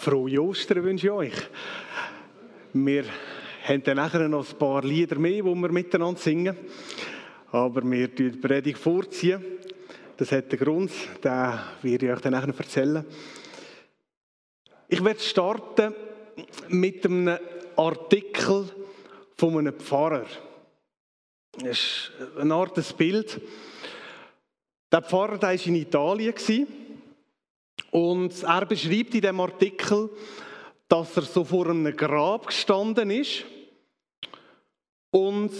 Frohe Ostern wünsche ich euch. Wir haben dann nachher noch ein paar Lieder mehr, die wir miteinander singen. Aber wir ziehen die Predigt vorziehen. Das hat den Grund, den werde ich euch dann nachher erzählen. Ich werde starten mit einem Artikel von einem Pfarrer. Das ist eine Art Bild. Der Pfarrer war in Italien. Und er beschreibt in dem Artikel, dass er so vor einem Grab gestanden ist und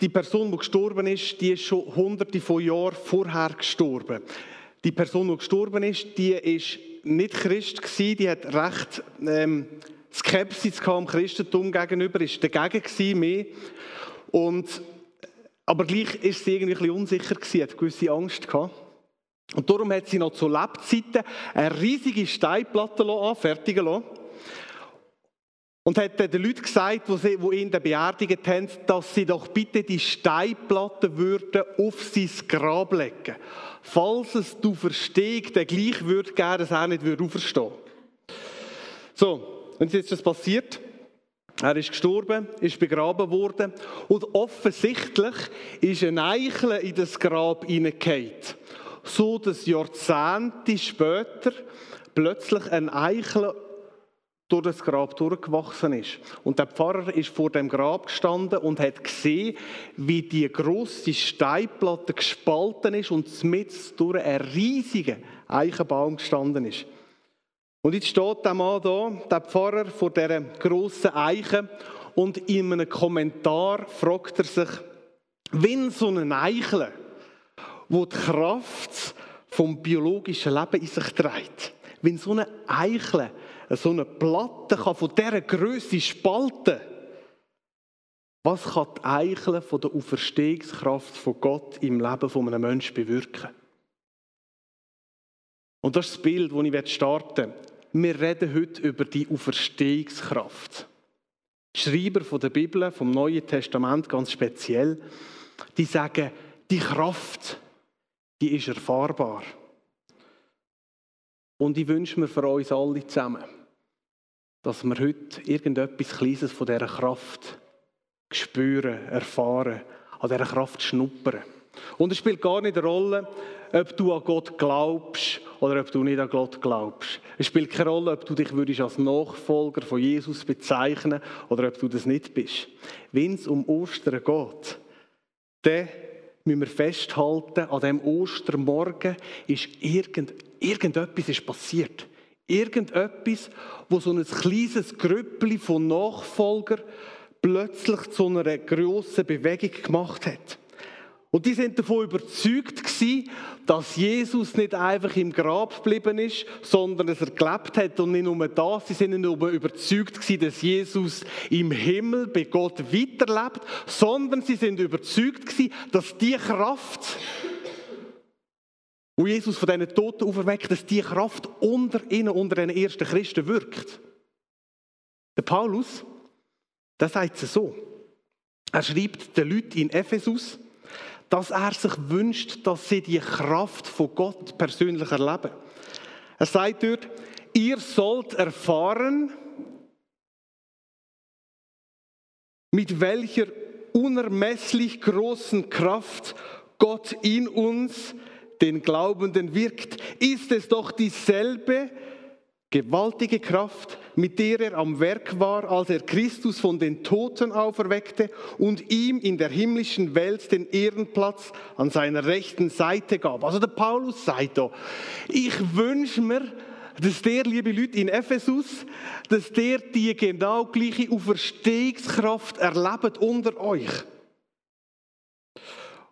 die Person, die gestorben ist, die ist schon hunderte von Jahren vorher gestorben. Die Person, die gestorben ist, die ist nicht Christ gewesen, die hat recht ähm, Skepsis am Christentum gegenüber, ist dagegen gewesen, mehr. Und, aber gleich ist sie irgendwie ein bisschen unsicher gewesen, hat gewisse Angst gehabt. Und darum hat sie noch zu Lebzeiten eine riesige Steinplatte anfertigen lassen. Und hat den Leuten gesagt, die ihn beerdigt haben, dass sie doch bitte die Steinplatte würden auf sein Grab legen. Falls es du verstehst, der gleich würde gerne, dass er nicht würde auferstehen. So, und jetzt ist das passiert. Er ist gestorben, ist begraben worden und offensichtlich ist ein Eichel in das Grab hineingefallen so dass Jahrzehnte später plötzlich ein Eichel durch das Grab durchgewachsen ist. Und der Pfarrer ist vor dem Grab gestanden und hat gesehen, wie die große Steinplatte gespalten ist und mit durch einen riesigen Eichenbaum gestanden ist. Und jetzt steht der Mann da, der Pfarrer, vor dieser grossen Eiche und in einem Kommentar fragt er sich, wenn so ein Eichel wo die Kraft vom biologischen Leben in sich trägt. Wenn so eine Eichel, so eine Platte kann von dieser Größe spalten, was kann die Eichel von der Auferstehungskraft von Gott im Leben von einem Menschen bewirken? Und das ist das Bild, das ich starten will. Wir reden heute über die Auferstehungskraft. Die Schreiber der Bibel, vom Neuen Testament ganz speziell, die sagen, die Kraft, die ist erfahrbar. Und ich wünsche mir für uns alle zusammen, dass wir heute irgendetwas Kleines von dieser Kraft spüren, erfahren, an dieser Kraft schnuppern. Und es spielt gar nicht eine Rolle, ob du an Gott glaubst oder ob du nicht an Gott glaubst. Es spielt keine Rolle, ob du dich würdest als Nachfolger von Jesus bezeichnen oder ob du das nicht bist. Wenn es um Ostern geht, dann müssen wir festhalten, an dem Ostermorgen ist irgend, irgendetwas ist passiert. Irgendetwas, wo so ein kleines Grüppli von Nachfolgern plötzlich zu einer grossen Bewegung gemacht hat. Und die sind davon überzeugt gewesen, dass Jesus nicht einfach im Grab geblieben ist, sondern dass er gelebt hat. Und nicht nur das, sie sind nicht nur überzeugt gewesen, dass Jesus im Himmel bei Gott weiterlebt, sondern sie sind überzeugt gewesen, dass die Kraft, wo Jesus von diesen Toten auferweckt, dass die Kraft unter ihnen, unter den ersten Christen wirkt. Der Paulus, der sagt es so. Er schreibt den Leuten in Ephesus, dass er sich wünscht, dass sie die Kraft von Gott persönlich erleben. Er sagt dort, ihr sollt erfahren, mit welcher unermesslich großen Kraft Gott in uns, den Glaubenden, wirkt. Ist es doch dieselbe, Gewaltige Kraft, mit der er am Werk war, als er Christus von den Toten auferweckte und ihm in der himmlischen Welt den Ehrenplatz an seiner rechten Seite gab. Also der Paulus sagt da, ich wünsche mir, dass der, liebe Leute in Ephesus, dass der die genau gleiche Auferstehungskraft erlebt unter euch.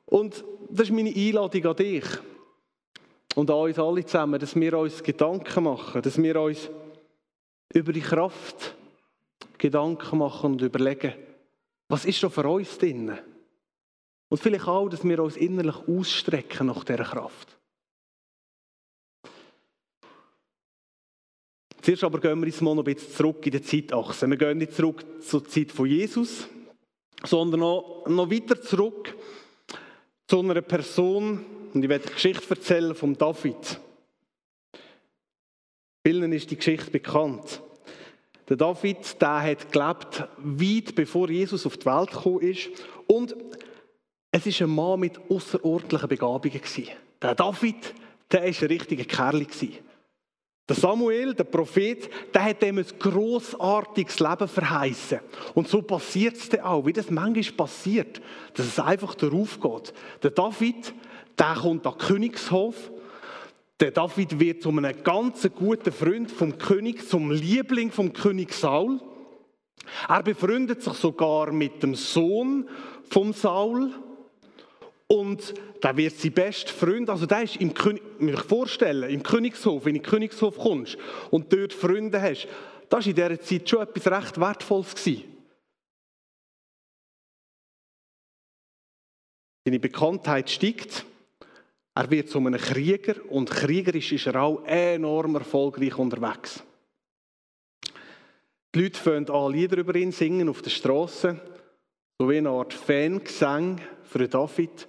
Und das ist meine Einladung an dich und an uns alle zusammen, dass wir uns Gedanken machen, dass wir uns über die Kraft Gedanken machen und überlegen, was ist da für uns drin? Und vielleicht auch, dass wir uns innerlich ausstrecken nach dieser Kraft. Zuerst aber gehen wir jetzt mal noch ein bisschen zurück in die Zeitachse. Wir gehen nicht zurück zur Zeit von Jesus, sondern noch, noch weiter zurück zu einer Person, und ich werde die Geschichte erzählen von David. Vielen ist die Geschichte bekannt. Der David, der hat gelebt, weit bevor Jesus auf die Welt gekommen ist. Und es ist ein Mann mit außerordentlichen Begabungen. Der David, der war ein richtiger Kerl. Der Samuel, der Prophet, der hat ihm ein grossartiges Leben verheißen. Und so passiert es dann auch, wie das manchmal passiert, dass es einfach darauf geht. Der David, der kommt an den Königshof. Der David wird zu einem ganz guten Freund vom König, zum Liebling vom König Saul. Er befreundet sich sogar mit dem Sohn vom Saul. Und da wird sein bester Freund, also der ist im König, vorstellen, im Königshof, wenn du in den Königshof kommst und dort Freunde hast, das war in dieser Zeit schon etwas recht Wertvolles. Gewesen. Seine Bekanntheit steigt. Er wird zu einem Krieger und kriegerisch ist er auch enorm erfolgreich unterwegs. Die Leute fangen an, Lieder über ihn singen auf der Straße, so wie eine Art Fangesang für David.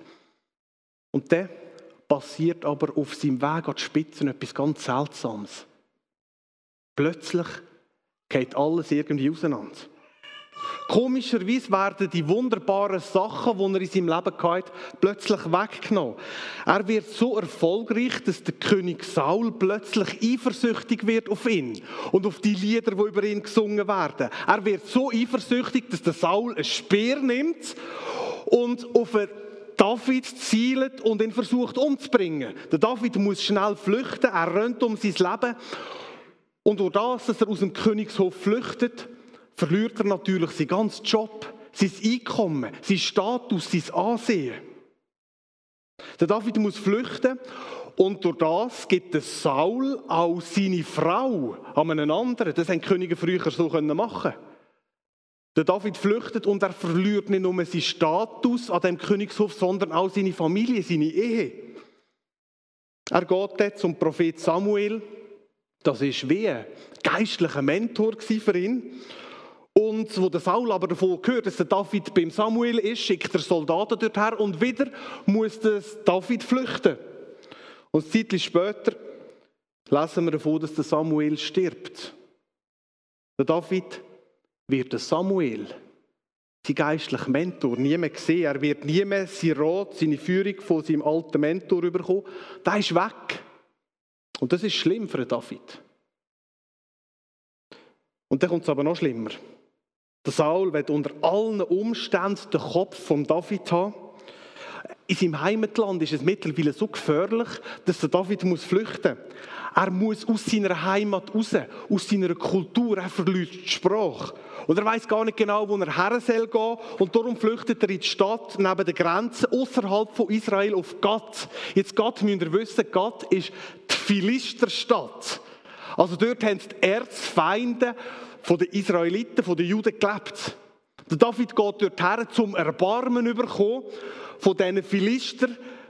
Und dann passiert aber auf seinem Weg an die Spitze etwas ganz Seltsames. Plötzlich geht alles irgendwie auseinander. Komischerweise werden die wunderbaren Sachen, die er in seinem Leben hatte, plötzlich weggenommen. Er wird so erfolgreich, dass der König Saul plötzlich eifersüchtig wird auf ihn und auf die Lieder, die über ihn gesungen werden. Er wird so eifersüchtig, dass der Saul ein Speer nimmt und auf eine David zielt und ihn versucht umzubringen. Der David muss schnell flüchten, er rennt um sein Leben. Und durch das, dass er aus dem Königshof flüchtet, verliert er natürlich seinen ganzen Job, sein Einkommen, sein Status, sein Ansehen. Der David muss flüchten und durch das gibt der Saul auch seine Frau an einen anderen. Das haben Könige früher so machen. Der David flüchtet und er verliert nicht nur seinen Status an dem Königshof, sondern auch seine Familie, seine Ehe. Er geht dort zum Prophet Samuel. Das ist wie ein geistlicher Mentor für ihn. Und wo der Saul aber davon gehört, dass der David beim Samuel ist, schickt er Soldaten dorthin und wieder muss der David flüchten. Und ein Zeit später lesen wir davon, dass der Samuel stirbt. Der David wird der Samuel, sein geistlicher Mentor, nie mehr sehen. Er wird nie mehr sein Rat, seine Führung von seinem alten Mentor überkommen. Der ist weg. Und das ist schlimm für David. Und dann kommt es aber noch schlimmer. Der Saul wird unter allen Umständen den Kopf von David haben. In seinem Heimatland ist es mittlerweile so gefährlich, dass der David muss flüchten muss. Er muss aus seiner Heimat raus, aus seiner Kultur. Er verliert die Sprache. Und er weiß gar nicht genau, wo er her soll gehen. Und darum flüchtet er in die Stadt neben der Grenze, außerhalb von Israel, auf Gad. Jetzt Gad müsst ihr wissen, Gad ist die Philisterstadt. Also dort haben die Erzfeinde von den Israeliten, von den Juden gelebt. Der David geht dort her, zum Erbarmen überkommen von diesen Philister.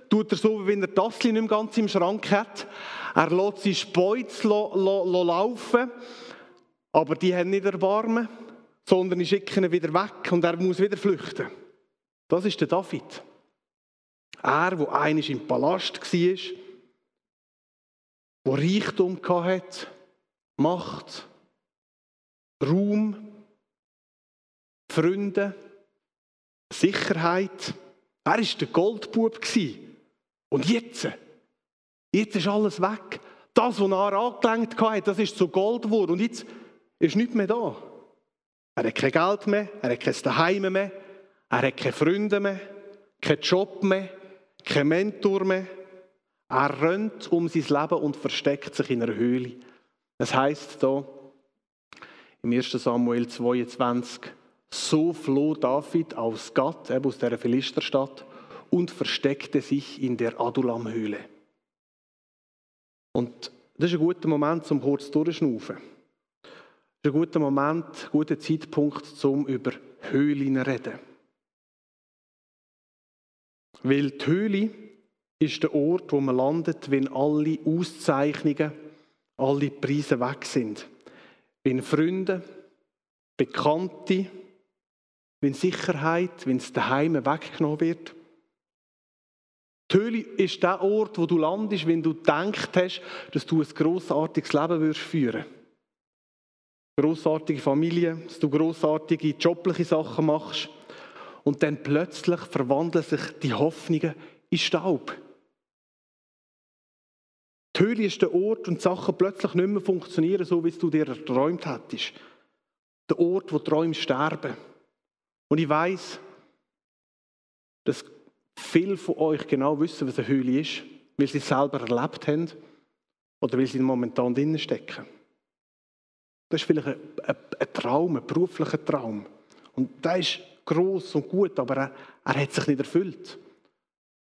Tut er so, wie wenn er das nicht mehr ganz im Schrank hat. Er lässt seine Speuz laufen, aber die haben nicht Erbarmen sondern ich schicke ihn wieder weg und er muss wieder flüchten. Das ist der David. Er, wo einisch im Palast war, wo Reichtum hatte, Macht, Ruhm, Freunde, Sicherheit. Er war der Goldbub. Und jetzt, jetzt ist alles weg. Das, was er angelenkt hat, das ist zu Gold geworden. Und jetzt ist nichts mehr da. Er hat kein Geld mehr, er hat kein Daheim mehr, er hat keine Freunde mehr, keinen Job mehr, keinen Mentor mehr. Er rennt um sein Leben und versteckt sich in einer Höhle. Das heißt da im 1. Samuel 22, so floh David aus eben aus der Philisterstadt, und versteckte sich in der Adulamhöhle. Und das ist ein guter Moment, um kurz durchzuschnaufen ist ein guter Moment, ein guter Zeitpunkt, um über Höhlen zu reden. Weil die Höhle ist der Ort, wo man landet, wenn alle Auszeichnungen, alle Preise weg sind. Wenn Freunde, Bekannte, wenn Sicherheit, wenn es daheim weggenommen wird. Die Höhle ist der Ort, wo du landest, wenn du gedacht hast, dass du ein grossartiges Leben führen würdest großartige Familie, dass du großartige jobliche Sachen machst und dann plötzlich verwandeln sich die Hoffnungen in Staub. Die Höhle ist der Ort und Sachen plötzlich nicht mehr funktionieren, so wie du dir erträumt hättest. Der Ort, wo Träume sterben. Und ich weiß, dass viele von euch genau wissen, was eine Höhle ist, weil sie es selber erlebt haben oder weil sie momentan drinnen stecken. Das ist vielleicht ein, ein, ein, Traum, ein beruflicher Traum. Und der ist groß und gut, aber er, er hat sich nicht erfüllt.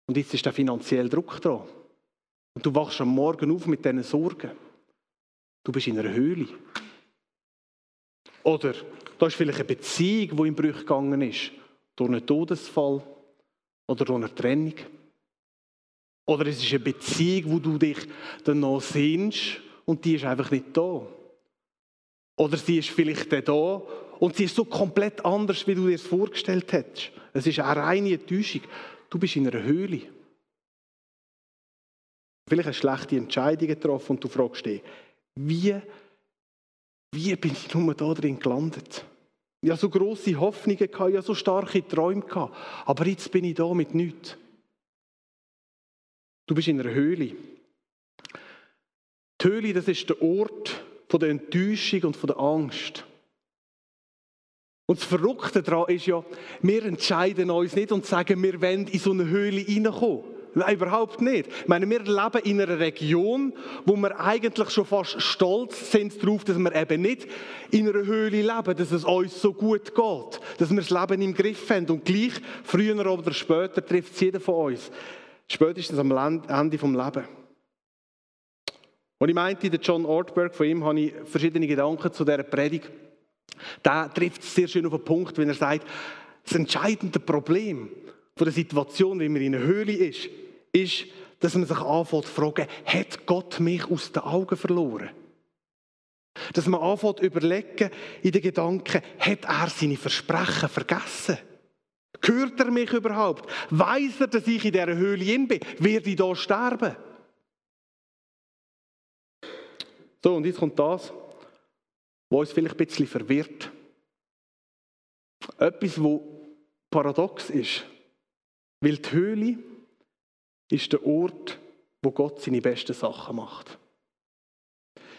Und jetzt ist der finanzielle Druck da. Und du wachst am Morgen auf mit diesen Sorgen. Du bist in einer Höhle. Oder da ist vielleicht eine Beziehung, die in Brüche gegangen ist. Durch einen Todesfall oder durch eine Trennung. Oder es ist eine Beziehung, wo du dich dann noch sehnst und die ist einfach nicht da. Oder sie ist vielleicht da und sie ist so komplett anders, wie du dir es vorgestellt hättest. Es ist eine reine Enttäuschung. Du bist in einer Höhle. Vielleicht eine schlechte Entscheidung getroffen und du fragst dich, wie, wie bin ich nur da drin gelandet? Ich hatte so grosse Hoffnungen, ich hatte so starke Träume, aber jetzt bin ich da mit nichts. Du bist in einer Höhle. Die Höhle, das ist der Ort von der Enttäuschung und von der Angst. Und das Verrückte daran ist ja, wir entscheiden uns nicht und sagen, wir wollen in so eine Höhle hineinkommen. Nein, überhaupt nicht. Ich meine, wir leben in einer Region, wo wir eigentlich schon fast stolz sind darauf, dass wir eben nicht in einer Höhle leben, dass es uns so gut geht, dass wir das Leben im Griff haben. Und gleich, früher oder später, trifft es jeder von uns. Spätestens am Ende vom Lebens. Und ich meinte, der John Ortberg, von ihm habe ich verschiedene Gedanken zu dieser Predigt. Der trifft es sehr schön auf den Punkt, wenn er sagt, das entscheidende Problem von der Situation, wie man in einer Höhle ist, ist, dass man sich anfängt zu fragen, hat Gott mich aus den Augen verloren? Dass man anfängt zu überlegen in den Gedanken, hat er seine Versprechen vergessen? Hört er mich überhaupt? Weiß er, dass ich in dieser Höhle bin? Werde ich da sterben? So, und jetzt kommt das, was uns vielleicht ein bisschen verwirrt. Etwas, wo paradox ist. Weil die Höhle ist der Ort, wo Gott seine besten Sachen macht.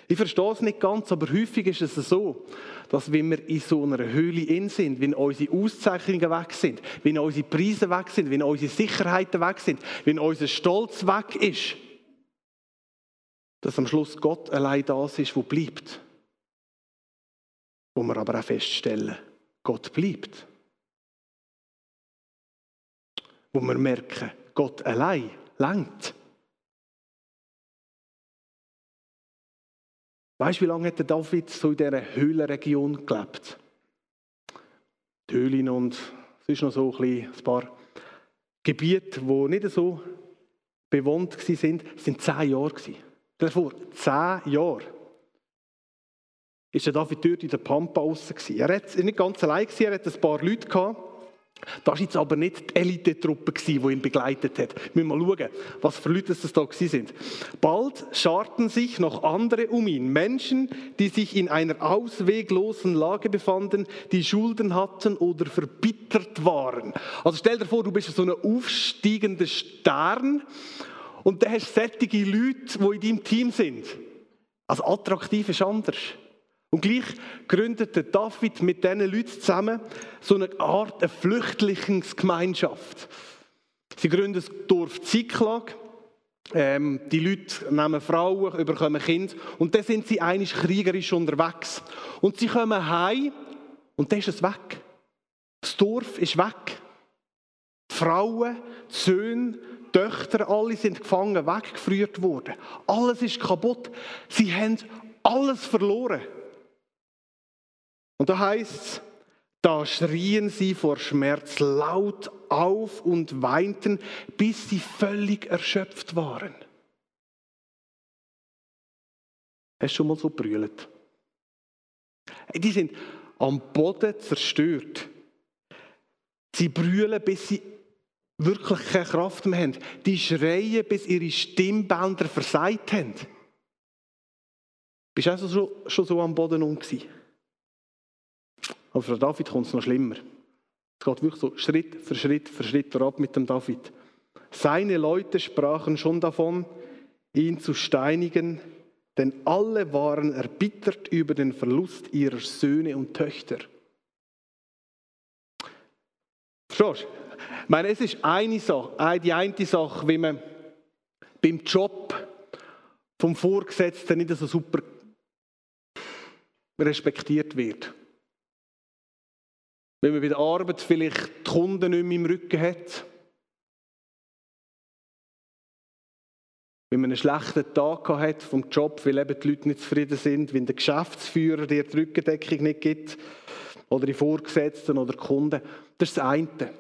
Ich verstehe es nicht ganz, aber häufig ist es so, dass wenn wir in so einer Höhle in sind, wenn unsere Auszeichnungen weg sind, wenn unsere Preise weg sind, wenn unsere Sicherheiten weg sind, wenn unser Stolz weg ist, dass am Schluss Gott allein das ist, wo bleibt. Wo wir aber auch feststellen, Gott bleibt. Wo wir merken, Gott allein langt. Weißt du, wie lange hat der David so in dieser Höhlenregion gelebt? Die Höhlen und es ist noch so ein, bisschen ein paar Gebiete, die nicht so bewohnt waren, sind zehn Jahre. Davor, zehn Jahre, ist der David dort in der Pampa draussen. Er war nicht ganz allein, er hatte ein paar Leute. Gehabt. Das war jetzt aber nicht die Elitetruppe, die ihn begleitet hat. Wir müssen mal schauen, was für Leute das da sind. Bald scharten sich noch andere um ihn. Menschen, die sich in einer ausweglosen Lage befanden, die Schulden hatten oder verbittert waren. Also stell dir vor, du bist so ein aufsteigender Stern und da hast du solche Leute, die in deinem Team sind. Also attraktiv ist anders. Und gleich gründete David mit diesen Leuten zusammen so eine Art eine Flüchtlingsgemeinschaft. Sie gründen das Dorf Ziklag. Ähm, die Leute nehmen Frauen, bekommen Kinder und dann sind sie eigentlich kriegerisch unterwegs. Und sie kommen heim und dann ist es weg. Das Dorf ist weg. Die Frauen, die Söhne, die Töchter, alle sind gefangen, weggeführt worden. Alles ist kaputt. Sie haben alles verloren. Und da heißt es, da schrien sie vor Schmerz laut auf und weinten, bis sie völlig erschöpft waren. Hast du schon mal so brüllt? Die sind am Boden zerstört. Sie brüllen, bis sie wirklich keine Kraft mehr haben. Die schreien, bis ihre Stimmbänder versagt haben. Bist du also schon, schon so am Boden um gewesen? Aber für David kommt es noch schlimmer. Es geht wirklich so Schritt für Schritt für Schritt ab mit dem David. Seine Leute sprachen schon davon, ihn zu steinigen, denn alle waren erbittert über den Verlust ihrer Söhne und Töchter. Verstehst? Ich meine, es ist eine Sache, die eine Sache, wie man beim Job vom Vorgesetzten nicht so super respektiert wird. Wenn man bei der Arbeit vielleicht die Kunden nicht mehr im Rücken hat. Wenn man einen schlechten Tag hat vom Job, weil eben die Leute nicht zufrieden sind, wenn der Geschäftsführer dir die Rückendeckung nicht gibt, oder die Vorgesetzten oder die Kunden. Das ist das eine.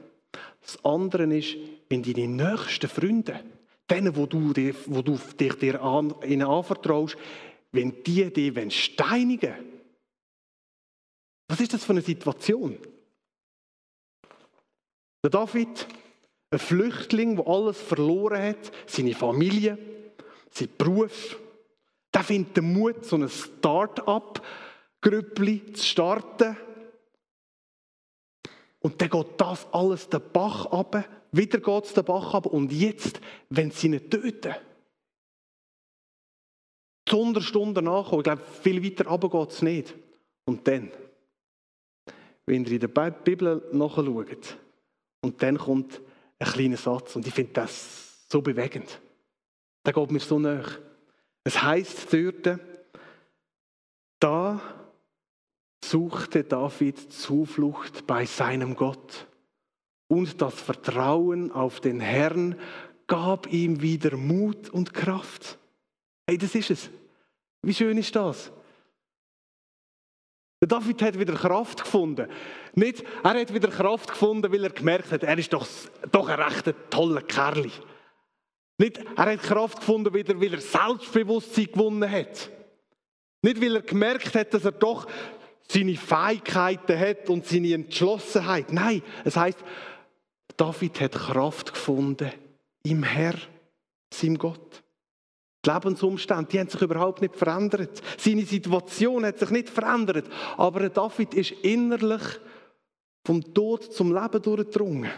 Das andere ist, wenn deine nächsten Freunde, denen, wo du, dir, wo du dich dir an, ihnen anvertraust, wenn die dich steinigen was ist das für eine Situation? Der David, ein Flüchtling, der alles verloren hat, seine Familie, sein Beruf, der findet den Mut, so ein Start-up-Grüppli zu starten. Und dann geht das alles den Bach ab, wieder geht es den Bach ab und jetzt, wenn sie ihn töten, die Sonderstunde nachkommen, ich glaube, viel weiter runter geht es nicht. Und dann, wenn ihr in der Bibel nachschaut, und dann kommt ein kleiner Satz und ich finde das so bewegend. Der geht mir so nach. Es heißt dort, da suchte David Zuflucht bei seinem Gott und das Vertrauen auf den Herrn gab ihm wieder Mut und Kraft. Hey, das ist es. Wie schön ist das? Der David hat wieder Kraft gefunden. Nicht, er hat wieder Kraft gefunden, weil er gemerkt hat, er ist doch, doch ein recht toller Kerl. Nicht, er hat Kraft gefunden, wieder, weil er Selbstbewusstsein gewonnen hat. Nicht, weil er gemerkt hat, dass er doch seine Fähigkeiten hat und seine Entschlossenheit. Nein, es heißt, David hat Kraft gefunden im Herr, seinem Gott. Die Lebensumstände, die haben sich überhaupt nicht verändert. Seine Situation hat sich nicht verändert. Aber David ist innerlich vom Tod zum Leben durchgedrungen.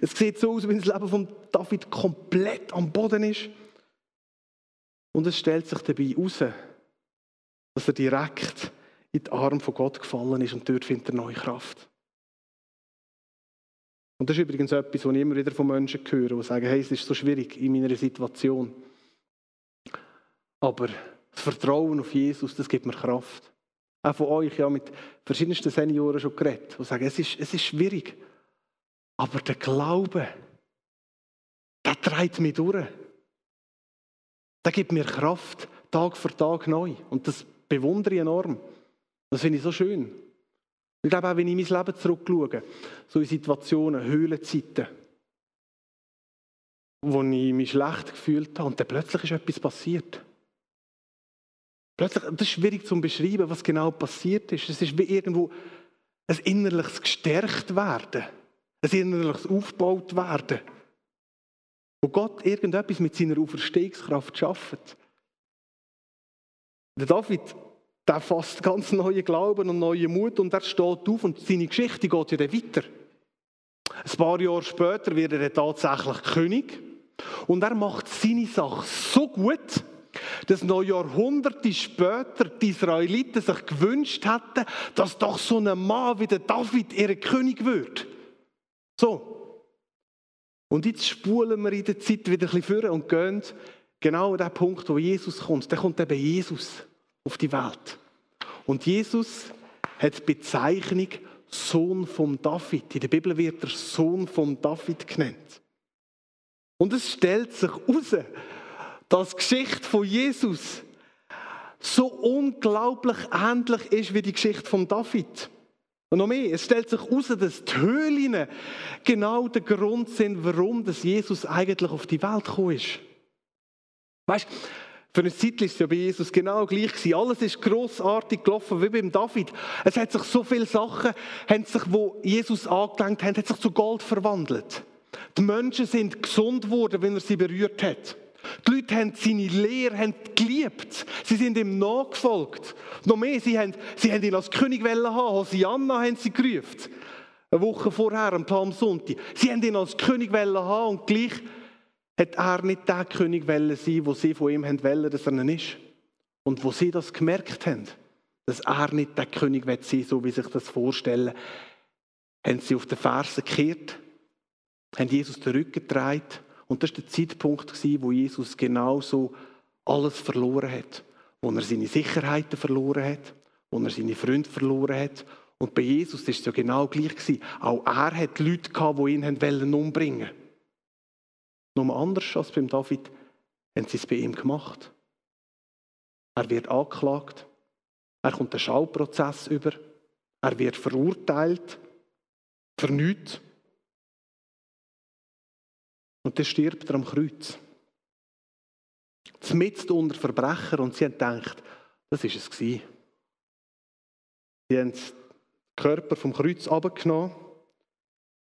Es sieht so aus, wie das Leben von David komplett am Boden ist. Und es stellt sich dabei heraus, dass er direkt in die Arme von Gott gefallen ist und dort findet er neue Kraft. Und das ist übrigens etwas, was ich immer wieder von Menschen höre, die sagen, hey, es ist so schwierig in meiner Situation. Aber das Vertrauen auf Jesus, das gibt mir Kraft. Auch von euch, ja, mit verschiedensten Senioren schon geredet, die sagen, es ist, es ist schwierig. Aber der Glaube, der treibt mich durch. Der gibt mir Kraft, Tag für Tag neu. Und das bewundere ich enorm. Das finde ich so schön. Ich glaube auch, wenn ich mein Leben zurückschaue, so in Situationen, Höhlenzeiten, wo ich mich schlecht gefühlt habe und dann plötzlich ist etwas passiert. Plötzlich, das ist schwierig zu beschreiben, was genau passiert ist. Es ist wie irgendwo ein innerliches gestärkt werden, ein innerliches aufgebaut werden, wo Gott irgendetwas mit seiner Auferstehungskraft schafft. Der David der fasst ganz neuen Glauben und neuen Mut und er steht auf und seine Geschichte geht ja dann weiter. Ein paar Jahre später wird er tatsächlich König und er macht seine Sache so gut, dass noch Jahrhunderte später die Israeliten sich gewünscht hätten, dass doch so ein Mann wie der David ihr König wird. So. Und jetzt spulen wir in der Zeit wieder ein bisschen vor und gehen genau an den Punkt, wo Jesus kommt. Dann kommt eben Jesus auf die Welt. Und Jesus hat die Bezeichnung Sohn von David. In der Bibel wird er Sohn von David genannt. Und es stellt sich heraus, dass die Geschichte von Jesus so unglaublich ähnlich ist wie die Geschichte von David. Und noch mehr, es stellt sich heraus, dass die Höhlen genau der Grund sind, warum Jesus eigentlich auf die Welt gekommen ist. Weißt für eine Zeit war es ja bei Jesus genau gleich. Gewesen. Alles ist grossartig gelaufen, wie beim David. Es hat sich so viele Sachen, haben sich, wo Jesus angelenkt hat, hat sich zu Gold verwandelt. Die Menschen sind gesund geworden, wenn er sie berührt hat. Die Leute haben seine Lehre haben geliebt. Sie sind ihm nachgefolgt. Noch mehr, sie haben, sie haben ihn als König haben. Hosianna haben sie gerufen. Eine Woche vorher, am Palmsonntag. Sie haben ihn als König haben und gleich hat er nicht der König sein wo sie von ihm wollen, dass er ist. Und wo sie das gemerkt haben, dass er nicht der König sein will, so wie sich das vorstellen, haben sie auf den Fersen gekehrt, haben Jesus den Rücken gedreht und das war der Zeitpunkt, wo Jesus genauso alles verloren hat. Wo er seine Sicherheiten verloren hat, wo er seine Freunde verloren hat. Und bei Jesus ist es ja genau gleich. Auch er hat Leute die ihn umbringen wollten. Nur anders als beim David haben sie es bei ihm gemacht. Er wird angeklagt. Er kommt einen Schauprozess über. Er wird verurteilt. Für. Und dann stirbt er am Kreuz. Zumindest unter Verbrecher und sie haben gedacht, das ist es. Sie haben den Körper vom Kreuz abgenommen,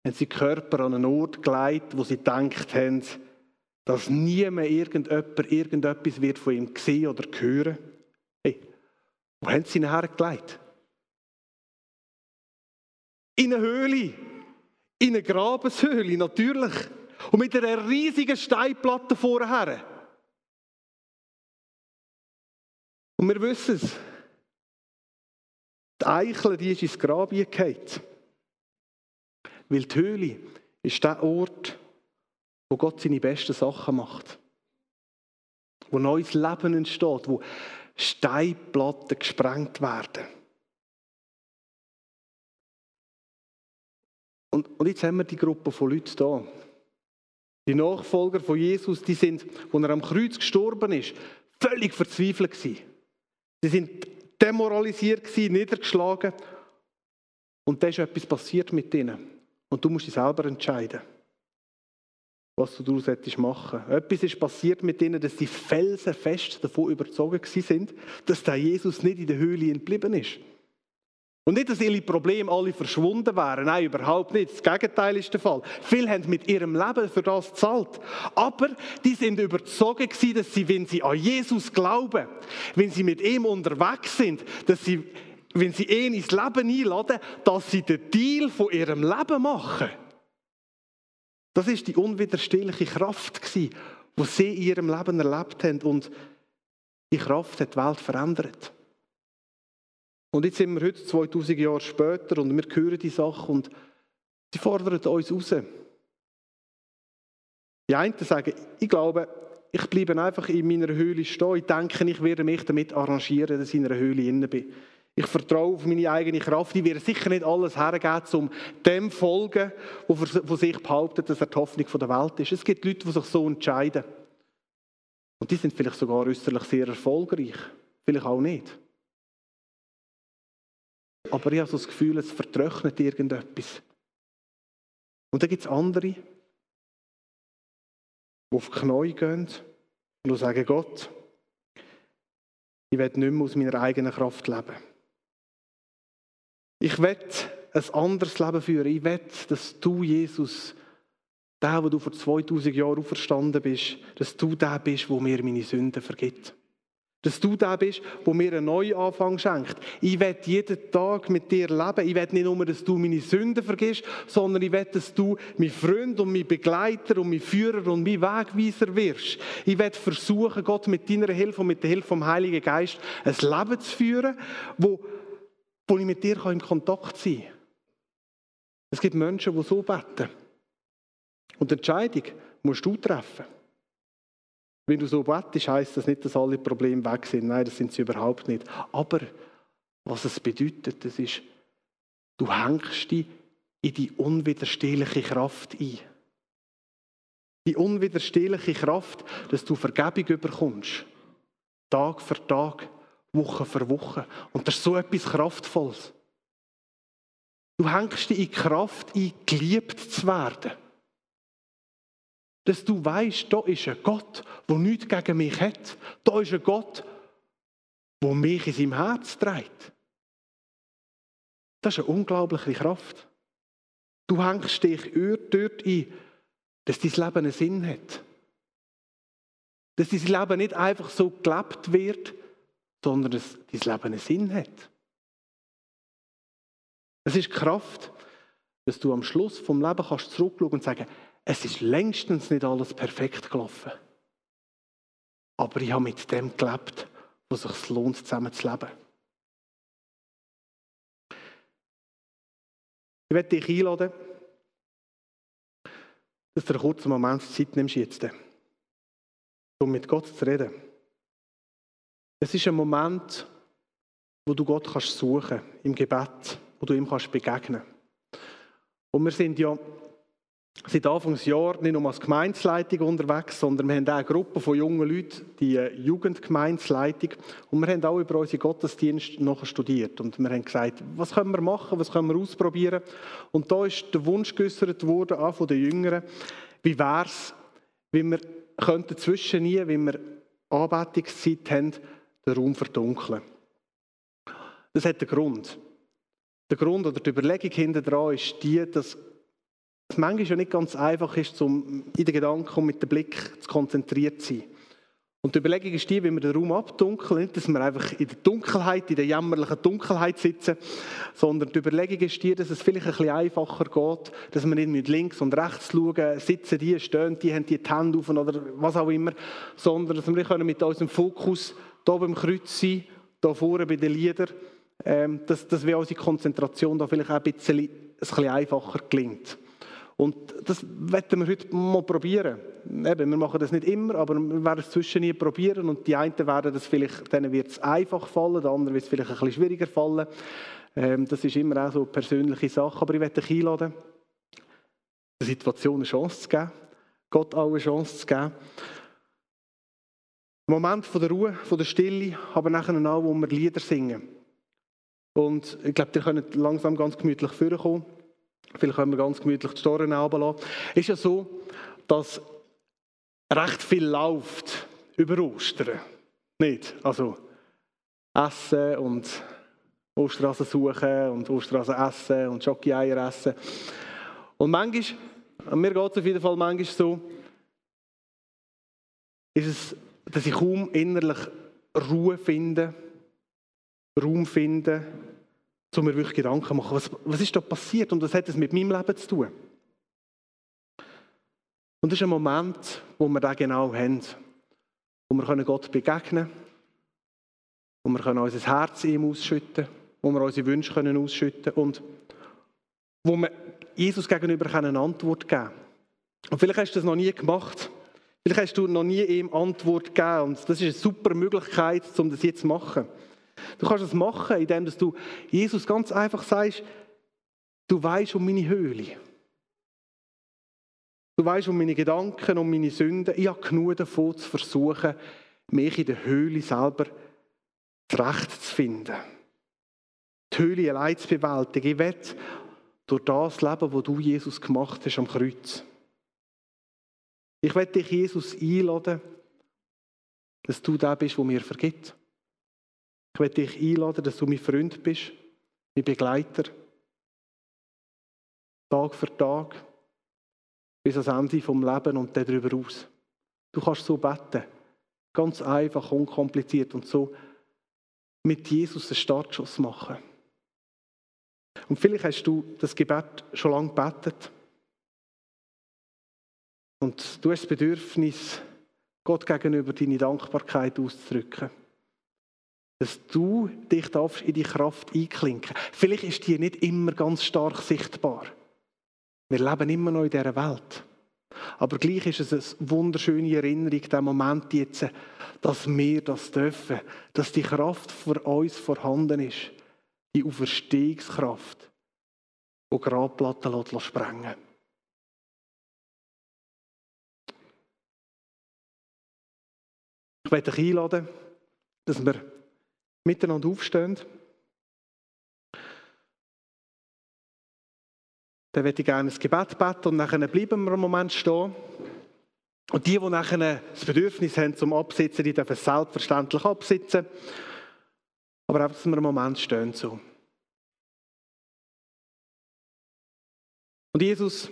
haben sie Körper an einen Ort gelegt, wo sie gedacht haben, dass niemand irgendjemand irgendetwas wird von ihm sehen oder hören. Hey, wo haben sie ihn hergelegt? In eine Höhle, in eine Grabeshöhle, natürlich. Und mit einer riesigen Steinplatte vorher. Und wir wissen es. Die Eichel, die ist ins Grab gefallen. Weil die Höhle ist der Ort, wo Gott seine besten Sachen macht. Wo neues Leben entsteht, wo Steinplatten gesprengt werden. Und, und jetzt haben wir die Gruppe von Leuten da. Die Nachfolger von Jesus, die sind, als er am Kreuz gestorben ist, völlig verzweifelt gewesen. Sie sind demoralisiert gewesen, niedergeschlagen. Und da ist etwas passiert mit ihnen. Und du musst dich selber entscheiden, was du daraus hättest machen. Etwas ist passiert mit ihnen, dass sie felsenfest davon überzogen sind, dass der Jesus nicht in der Höhle geblieben ist. Und nicht, dass ihre Probleme alle verschwunden wären. Nein, überhaupt nicht. Das Gegenteil ist der Fall. Viele haben mit ihrem Leben für das gezahlt. Aber die sind überzeugt dass sie, wenn sie an Jesus glauben, wenn sie mit ihm unterwegs sind, dass sie, wenn sie ihn ins Leben einladen, dass sie den Deal von ihrem Leben machen. Das ist die unwiderstehliche Kraft die sie in ihrem Leben erlebt haben. Und die Kraft hat die Welt verändert. Und jetzt sind wir heute 2000 Jahre später und wir hören die Sache und sie fordern uns raus. Die einen sagen, ich glaube, ich bleibe einfach in meiner Höhle stehen. Ich denke, ich werde mich damit arrangieren, dass ich in einer Höhle inne bin. Ich vertraue auf meine eigene Kraft. Ich werde sicher nicht alles hergeben, um dem folgen, von sich behauptet, dass er die Hoffnung der Welt ist. Es gibt Leute, die sich so entscheiden. Und die sind vielleicht sogar äußerlich sehr erfolgreich. Vielleicht auch nicht. Aber ich habe so das Gefühl, es vertrocknet irgendetwas. Und dann gibt es andere, die auf die Knie gehen und sagen, Gott, ich will nicht mehr aus meiner eigenen Kraft leben. Ich will ein anderes Leben führen. Ich will, dass du, Jesus, der, wo du vor 2000 Jahren auferstanden bist, dass du der bist, wo mir meine Sünden vergibt. Dass du der bist, wo mir einen Neuanfang schenkt. Ich will jeden Tag mit dir leben. Ich will nicht nur, dass du meine Sünden vergisst, sondern ich will, dass du mein Freund und mein Begleiter und mein Führer und mein Wegweiser wirst. Ich will versuchen, Gott mit deiner Hilfe und mit der Hilfe vom Heiligen Geist ein Leben zu führen, wo, wo ich mit dir in Kontakt sein kann. Es gibt Menschen, die so beten. Und die Entscheidung musst du treffen. Wenn du so bettest, heisst das nicht, dass alle Probleme weg sind. Nein, das sind sie überhaupt nicht. Aber was es bedeutet, das ist, du hängst dich in die unwiderstehliche Kraft ein. Die unwiderstehliche Kraft, dass du Vergebung bekommst. Tag für Tag, Woche für Woche. Und das ist so etwas Kraftvolles. Du hängst dich in Kraft ein, geliebt zu werden dass du weißt, da ist ein Gott, der nichts gegen mich hat. Da ist ein Gott, der mich in seinem Herz trägt. Das ist eine unglaubliche Kraft. Du hängst dich dort ein, dass dein Leben einen Sinn hat. Dass dein Leben nicht einfach so gelebt wird, sondern dass dein Leben einen Sinn hat. Es ist Kraft, dass du am Schluss vom Leben kannst zurückschauen und sagen, es ist längstens nicht alles perfekt gelaufen. Aber ich habe mit dem gelebt, was sich lohnt, zusammen zu leben. Ich werde dich einladen, dass du einen kurzen Moment Zeit nimmst jetzt, um mit Gott zu reden. Es ist ein Moment, wo du Gott kannst suchen im Gebet, wo du ihm kannst begegnen. Und wir sind ja seit Anfangsjahr nicht nur als Gemeinsleitung unterwegs, sondern wir haben auch eine Gruppe von jungen Leuten, die Jugendgemeinsleitung. Und wir haben auch über unsere Gottesdienste noch studiert. Und wir haben gesagt, was können wir machen, was können wir ausprobieren. Und da ist der Wunsch geäußert worden, auch von den Jüngeren, wie wäre es, wenn wir könnten zwischen nie, wenn wir Anbetungszeit haben, den Raum verdunkeln. Das hat einen Grund. Der Grund oder die Überlegung hinter dran ist die, dass es manchmal ja nicht ganz einfach ist, um in den Gedanken und mit dem Blick zu konzentriert zu sein. Und die Überlegung ist die, wie wir den Raum abdunkeln, nicht, dass wir einfach in der Dunkelheit, in der jämmerlichen Dunkelheit sitzen, sondern die Überlegung ist die, dass es vielleicht ein bisschen einfacher geht, dass wir nicht mit links und rechts schauen, sitzen die, stehen die, haben die, die Hände auf oder was auch immer, sondern dass wir mit unserem Fokus hier beim Kreuz sein, hier vorne bei den Liedern, ähm, dass, dass wir unsere Konzentration da vielleicht auch ein bisschen, ein bisschen einfacher gelingt. Und das werden wir heute mal probieren. Eben, wir machen das nicht immer, aber wir werden es zwischen nie probieren. Und die einen werden das vielleicht, denen wird es einfach fallen, der anderen wird es vielleicht ein bisschen schwieriger fallen. Ähm, das ist immer auch so eine persönliche Sache. Aber ich werde dich einladen, der Situation eine Chance zu geben, Gott auch eine Chance zu geben. Moment von der Ruhe, von der Stille, aber nachher auch, wo wir Lieder singen. Und ich glaube, ihr könnt langsam ganz gemütlich vorkommen. Vielleicht können wir ganz gemütlich die Storen. Es ist ja so, dass recht viel läuft über Ostern. Nicht? Also Essen und Osterhasen suchen und Osterhasen essen und Schoki-Eier essen. Und manchmal, mir geht es auf jeden Fall manchmal so, ist es, dass ich kaum innerlich Ruhe finde, Raum finde, um mir wirklich Gedanken zu machen, was, was ist da passiert und was hat es mit meinem Leben zu tun? Und das ist ein Moment, wo wir das genau haben. Wo wir Gott begegnen können, wo wir unser Herz ihm ausschütten wo wir unsere Wünsche können ausschütten und wo wir Jesus gegenüber eine Antwort geben können. Und vielleicht hast du das noch nie gemacht. Vielleicht hast du noch nie ihm Antwort gegeben. Und das ist eine super Möglichkeit, um das jetzt zu machen. Du kannst es machen, indem du Jesus ganz einfach sagst, du weißt um meine Höhle. Du weißt um meine Gedanken, um meine Sünden. Ich habe genug davon zu versuchen, mich in der Höhle selber zurechtzufinden. Die Höhle allein zu bewältigen. Ich will durch das Leben, das du Jesus gemacht hast am Kreuz. Ich will dich, Jesus, einladen, dass du der bist, der mir vergibt. Ich möchte dich einladen, dass du mein Freund bist, mein Begleiter. Tag für Tag, bis ans Ende vom Leben und darüber aus. Du kannst so beten. Ganz einfach, unkompliziert und so mit Jesus einen Startschuss machen. Und vielleicht hast du das Gebet schon lange gebetet. Und du hast das Bedürfnis, Gott gegenüber deine Dankbarkeit auszudrücken. Dass du dich in die Kraft einklinken. Vielleicht ist die nicht immer ganz stark sichtbar. Wir leben immer noch in dieser Welt. Aber gleich ist es eine wunderschöne Erinnerung, der Moment jetzt, dass wir das dürfen, dass die Kraft für uns vorhanden ist, die Auferstehungskraft, die Grabplatten sprengen Ich möchte dich einladen, dass wir miteinander aufstehen. Dann würde ich gerne ein Gebet beten und nachher bleiben wir einen Moment stehen. Und die, die nachher das Bedürfnis haben zum Absitzen, die dürfen selbstverständlich absitzen. Aber einfach, dass wir einen Moment stehen so. Und Jesus,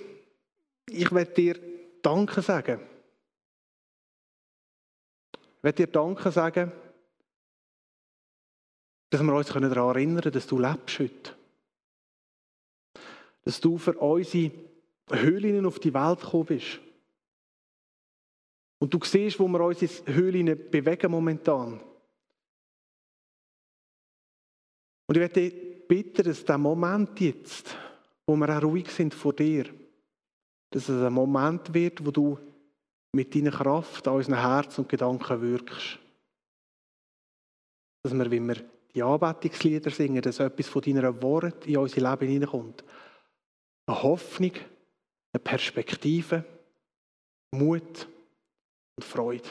ich werde dir Danke sagen. Möchte dir Danke sagen, dass wir uns daran erinnern können, dass du lebst heute. Dass du für unsere Höhlen auf die Welt gekommen bist. Und du siehst, wo wir unsere Höhlen bewegen momentan. Und ich möchte dich bitten, dass der Moment jetzt, wo wir auch ruhig sind vor dir, dass es ein Moment wird, wo du mit deiner Kraft an unseren Herz und Gedanken wirkst. Dass wir, wenn wir die Anbetungslieder singen, dass etwas von deiner Wort in unser Leben hineinkommt. Eine Hoffnung, eine Perspektive, Mut und Freude.